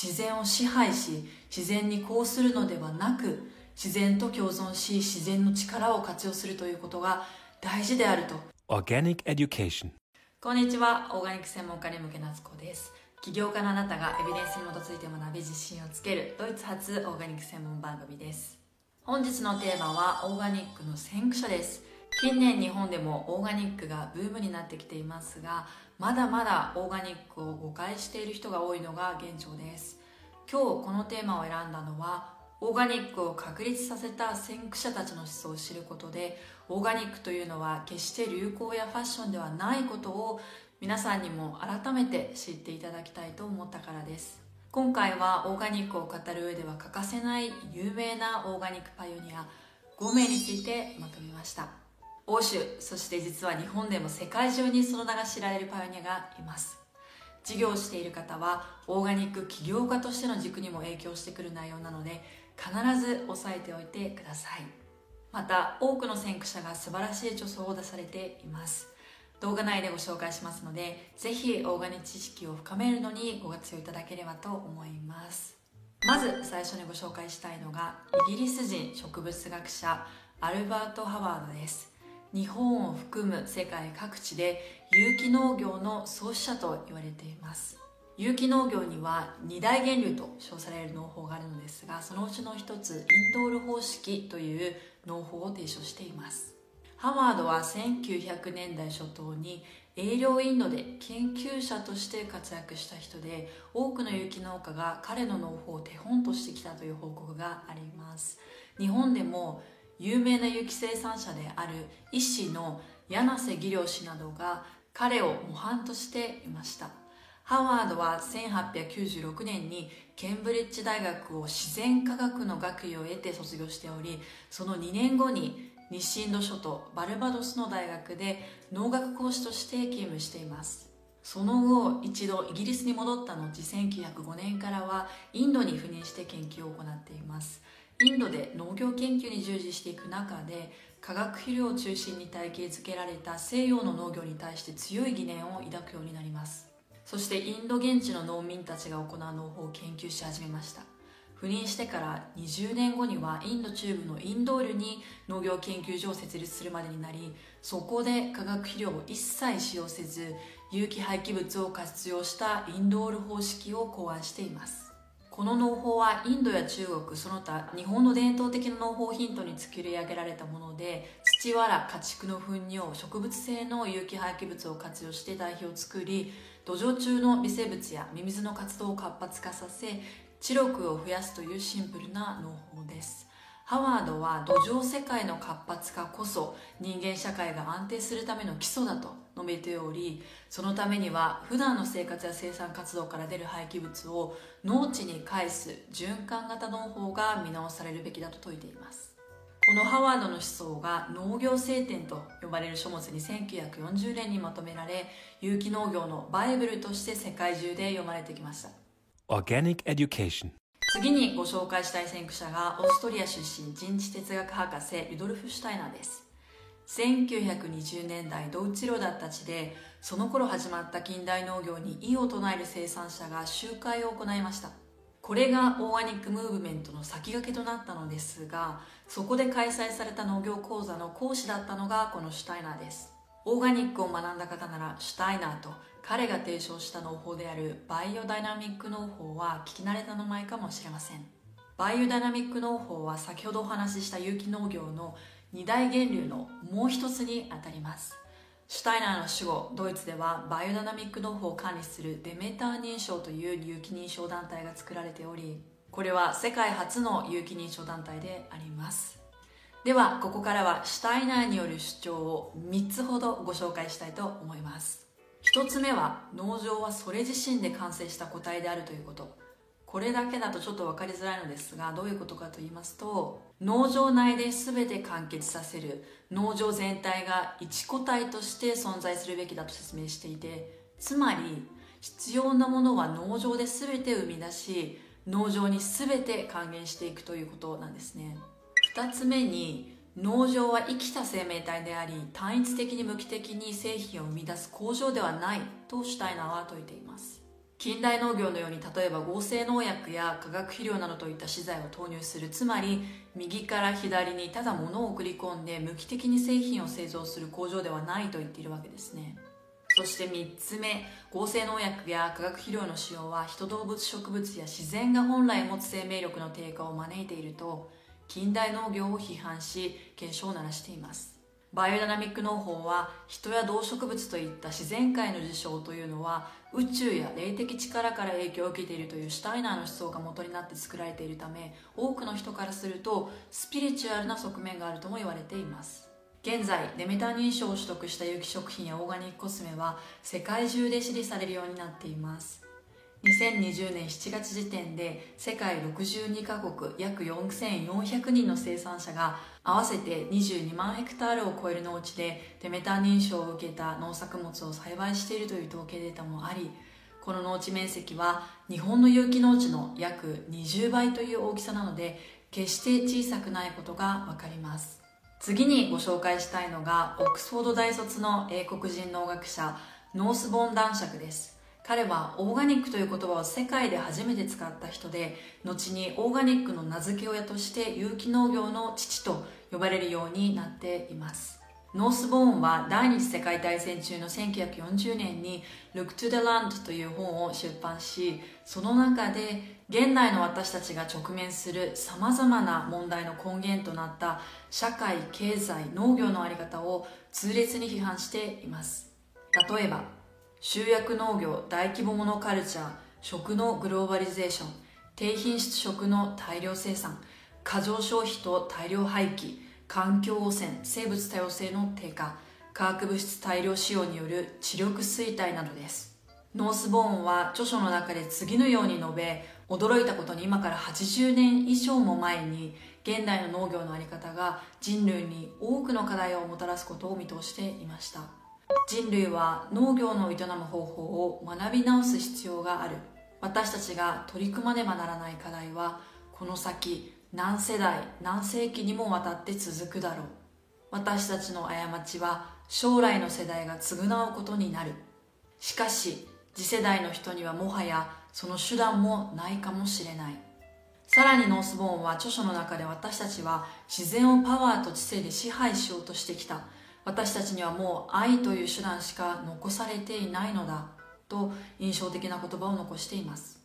自然を支配し自然にこうするのではなく自然と共存し自然の力を活用するということが大事であると。こんにちはオーガニック専門家に向け夏子です。起業家のあなたがエビデンスに基づいて学び自信をつけるドイツ発オーガニック専門番組です。本日のテーマはオーガニックの先駆者です近年日本でもオーガニックがブームになってきていますがまだまだオーガニックを誤解している人が多いのが現状です。今日このテーマを選んだのはオーガニックを確立させた先駆者たちの思想を知ることでオーガニックというのは決して流行やファッションではないことを皆さんにも改めて知っていただきたいと思ったからです。今回はオーガニックを語る上では欠かせない有名なオーガニックパイオニア5名についてまとめました。欧州そして実は日本でも世界中にその名が知られるパイオニアがいます。事業をしている方はオーガニック起業家としての軸にも影響してくる内容なので必ず押さえておいてください。また多くの先駆者が素晴らしい著書を出されています。動画内でご紹介しますのでぜひオーガニック知識を深めるのにご活用いただければと思います。まず最初にご紹介したいのがイギリス人植物学者アルバート・ハワードです。日本を含む世界各地で有機農業の創始者と言われています。有機農業には二大源流と称される農法があるのですがそのうちの一つインドール方式という農法を提唱しています。ハワードは1900年代初頭に営業インドで研究者として活躍した人で多くの有機農家が彼の農法を手本としてきたという報告があります。日本でも有名な有機生産者である医師の柳瀬義良氏などが彼を模範としていました。ハワードは1896年にケンブリッジ大学を自然科学の学位を得て卒業しておりその2年後に西インド諸島バルバドスの大学で農学講師として勤務しています。その後一度イギリスに戻った後1905年からはインドに赴任して研究を行っています。インドで農業研究に従事していく中で化学肥料を中心に体系づけられた西洋の農業に対して強い疑念を抱くようになります。そしてインド現地の農民たちが行う農法を研究し始めました。赴任してから20年後にはインド中部のインドールに農業研究所を設立するまでになりそこで化学肥料を一切使用せず有機廃棄物を活用したインドール方式を考案しています。この農法はインドや中国その他日本の伝統的な農法ヒントに作り上げられたもので土藁家畜の糞尿植物性の有機廃棄物を活用して代表を作り土壌中の微生物やミミズの活動を活発化させ知力を増やすというシンプルな農法です。ハワードは土壌世界の活発化こそ人間社会が安定するための基礎だと述べておりそのためには普段の生活や生産活動から出る廃棄物を農地に返す循環型農法が見直されるべきだと説いています。このハワードの思想が農業聖典と呼ばれる書物に1940年にまとめられ有機農業のバイブルとして世界中で読まれてきました。Organic Education. 次にご紹介したい先駆者がオーストリア出身人知哲学博士ルドルフ・シュタイナーです。1920年代ドイツ領だった地でその頃始まった近代農業に異を唱える生産者が集会を行いました。これがオーガニックムーブメントの先駆けとなったのですがそこで開催された農業講座の講師だったのがこのシュタイナーです。オーガニックを学んだ方ならシュタイナーと彼が提唱した農法であるバイオダイナミック農法は聞き慣れた名前かもしれません。バイオダイナミック農法は先ほどお話しした有機農業の二大源流のもう一つにあたります。シュタイナーの守護ドイツではバイオダイナミック農法を管理するデメター認証という有機認証団体が作られておりこれは世界初の有機認証団体であります。ではここからはシュタイナーによる主張を3つほどご紹介したいと思います。1つ目は農場はそれ自身で完成した個体であるということ。これだけだとちょっと分かりづらいのですがどういうことかと言いますと農場内で全て完結させる農場全体が一個体として存在するべきだと説明していてつまり必要なものは農場で全て生み出し農場に全て還元していくということなんですね。2つ目に農場は生きた生命体であり単一的に無機的に製品を生み出す工場ではないとシュタイナーは説いています。近代農業のように例えば合成農薬や化学肥料などといった資材を投入するつまり右から左にただ物を送り込んで無機的に製品を製造する工場ではないと言っているわけですね。そして3つ目合成農薬や化学肥料の使用は人動物植物や自然が本来持つ生命力の低下を招いていると近代農業を批判し警鐘を鳴らしています。バイオダナミック農法は人や動植物といった自然界の事象というのは宇宙や霊的力から影響を受けているというシュタイナーの思想が元になって作られているため多くの人からするとスピリチュアルな側面があるとも言われています。現在デメタ認証を取得した有機食品やオーガニックコスメは世界中で支持されるようになっています。2020年7月時点で世界62カ国約4400人の生産者が合わせて22万ヘクタールを超える農地でデメタ認証を受けた農作物を栽培しているという統計データもありこの農地面積は日本の有機農地の約20倍という大きさなので決して小さくないことがわかります。次にご紹介したいのがオックスフォード大卒の英国人農学者ノースボン男爵です。彼はオーガニックという言葉を世界で初めて使った人で後にオーガニックの名付け親として有機農業の父と呼ばれるようになっています。ノースボーンは第二次世界大戦中の1940年に Look to the Land という本を出版しその中で現代の私たちが直面するさまざまな問題の根源となった社会経済農業の在り方を痛烈に批判しています。例えば集約農業大規模モノカルチャー食のグローバリゼーション低品質食の大量生産過剰消費と大量廃棄環境汚染生物多様性の低下化学物質大量使用による知力衰退などです。ノースボーンは著書の中で次のように述べ驚いたことに今から80年以上も前に現代の農業の在り方が人類に多くの課題をもたらすことを見通していました。人類は農業の営む方法を学び直す必要がある。私たちが取り組まねばならない課題はこの先何世代何世紀にもわたって続くだろう。私たちの過ちは将来の世代が償うことになる。しかし次世代の人にはもはやその手段もないかもしれない。さらにノースボーンは著書の中で私たちは自然をパワーと知性で支配しようとしてきた。私たちにはもう愛という手段しか残されていないのだと印象的な言葉を残しています。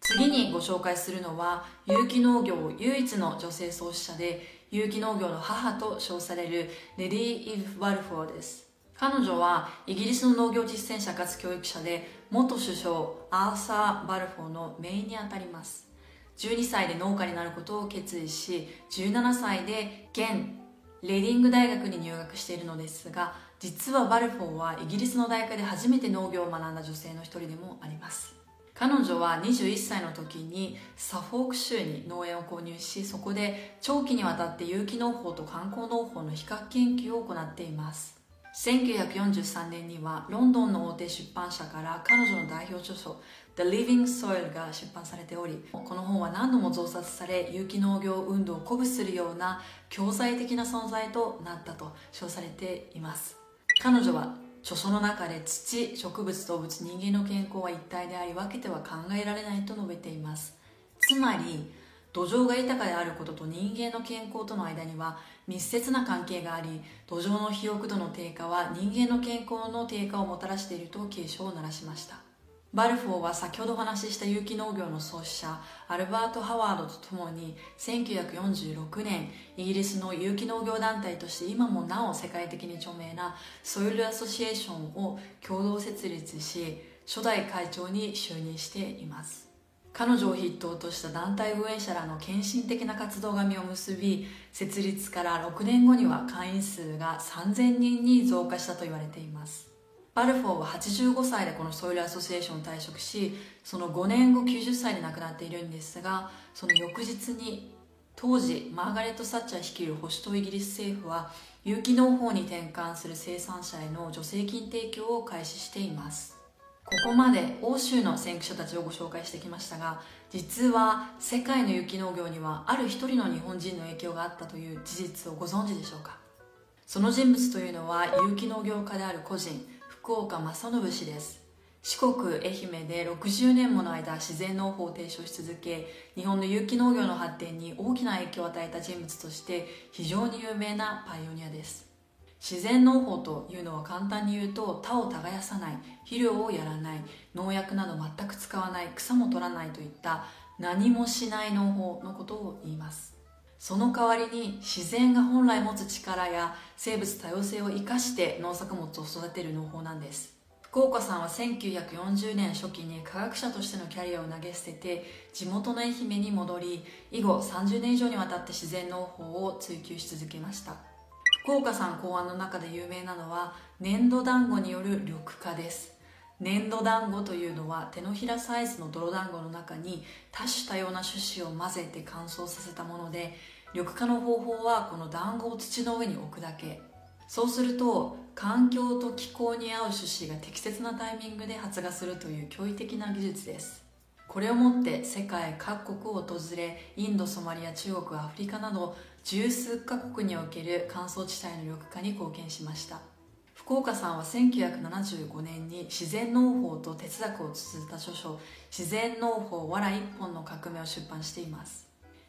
次にご紹介するのは有機農業唯一の女性創始者で有機農業の母と称されるレディ・イブ・バルフォーです。彼女はイギリスの農業実践者かつ教育者で元首相アーサー・バルフォーの姪にあたります。12歳で農家になることを決意し17歳で現レディング大学に入学しているのですが実はバルフォーはイギリスの大学で初めて農業を学んだ女性の一人でもあります。彼女は21歳の時にサフォーク州に農園を購入しそこで長期にわたって有機農法と慣行農法の比較研究を行っています。1943年にはロンドンの大手出版社から彼女の代表著書 The Living Soil が出版されておりこの本は何度も増刷され有機農業運動を鼓舞するような教材的な存在となったと称されています。彼女は著書の中で土植物動物人間の健康は一体であり分けては考えられないと述べています。つまり土壌が豊かであることと人間の健康との間には密接な関係があり土壌の肥沃度の低下は人間の健康の低下をもたらしていると警鐘を鳴らしました。バルフォーは先ほどお話しした有機農業の創始者アルバート・ハワードと共に1946年イギリスの有機農業団体として今もなお世界的に著名なソイル・アソシエーションを共同設立し初代会長に就任しています。彼女を筆頭とした団体運営者らの献身的な活動が実を結び設立から6年後には会員数が3000人に増加したと言われています。バルフォーは85歳でこのソイルアソシエーションを退職しその5年後90歳で亡くなっているんですがその翌日に当時マーガレット・サッチャー率いる保守党イギリス政府は有機農法に転換する生産者への助成金提供を開始しています。ここまで欧州の先駆者たちをご紹介してきましたが実は世界の有機農業にはある一人の日本人の影響があったという事実をご存知でしょうか？その人物というのは有機農業家である個人福岡正信氏です。四国愛媛で60年もの間自然農法を提唱し続け日本の有機農業の発展に大きな影響を与えた人物として非常に有名なパイオニアです。自然農法というのは簡単に言うと田を耕さない肥料をやらない農薬など全く使わない草も取らないといった何もしない農法のことを言います。その代わりに自然が本来持つ力や生物多様性を生かして農作物を育てる農法なんです。福岡さんは1940年初期に科学者としてのキャリアを投げ捨てて地元の愛媛に戻り以後30年以上にわたって自然農法を追求し続けました。福岡さん考案の中で有名なのは粘土団子による緑化です。粘土団子というのは手のひらサイズの泥団子の中に多種多様な種子を混ぜて乾燥させたもので緑化の方法はこの団子を土の上に置くだけ。そうすると環境と気候に合う種子が適切なタイミングで発芽するという驚異的な技術です。これをもって世界各国を訪れインドソマリア中国アフリカなど十数カ国における乾燥地帯の緑化に貢献しました。福岡さんは1975年に自然農法と哲学を綴った著書「自然農法わら一本の革命」を出版しています。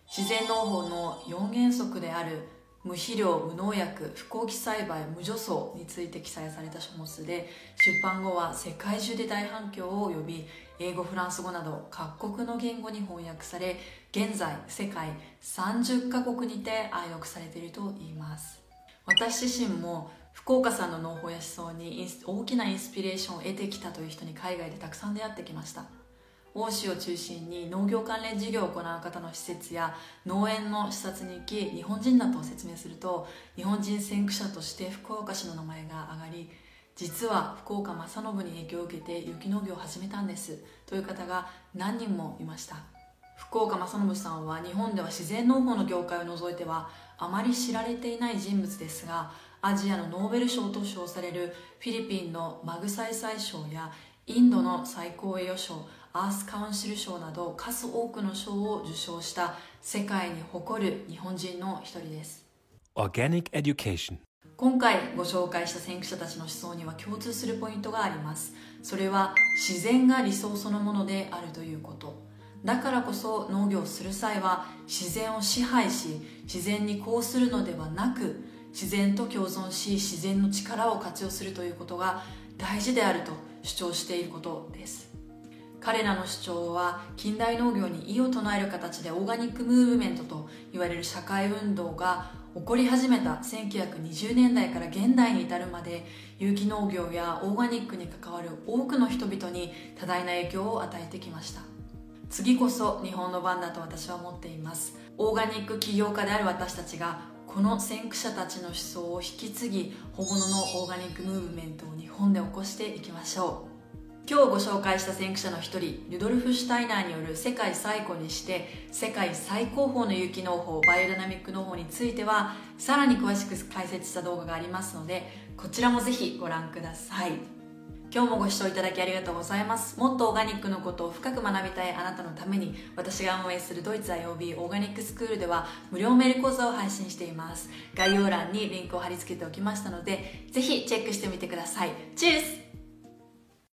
自然農法の4原則である無肥料無農薬不耕起栽培無除草について記載された書物で出版後は世界中で大反響を呼び英語フランス語など各国の言語に翻訳され現在世界30カ国にて愛読されているといいます。私自身も福岡さんの農法や思想に大きなインスピレーションを得てきたという人に海外でたくさん出会ってきました。欧州を中心に農業関連事業を行う方の施設や農園の視察に行き日本人だと説明すると日本人先駆者として福岡市の名前が挙がり実は福岡正信に影響を受けて雪農業を始めたんですという方が何人もいました。福岡正信さんは日本では自然農法の業界を除いてはあまり知られていない人物ですがアジアのノーベル賞と称されるフィリピンのマグサイサイ賞やインドの最高栄誉賞アースカウンシル賞など数多くの賞を受賞した世界に誇る日本人の一人です。Organic Education. 今回ご紹介した先駆者たちの思想には共通するポイントがあります。それは自然が理想そのものであるということ。だからこそ農業をする際は自然を支配し自然にこうするのではなく自然と共存し自然の力を活用するということが大事であると主張していることです彼らの主張は近代農業に異を唱える形でオーガニックムーブメントと言われる社会運動が起こり始めた1920年代から現代に至るまで有機農業やオーガニックに関わる多くの人々に多大な影響を与えてきました。次こそ日本の番だと私は思っています。オーガニック起業家である私たちがこの先駆者たちの思想を引き継ぎ本物のオーガニックムーブメントを日本で起こしていきましょう。今日ご紹介した先駆者の一人ルドルフ・シュタイナーによる世界最古にして世界最高峰の有機農法バイオダナミック農法についてはさらに詳しく解説した動画がありますのでこちらもぜひご覧ください。今日もご視聴いただきありがとうございます。もっとオーガニックのことを深く学びたいあなたのために私が運営するドイツ IOB オーガニックスクールでは無料メール講座を配信しています。概要欄にリンクを貼り付けておきましたのでぜひチェックしてみてください。チュース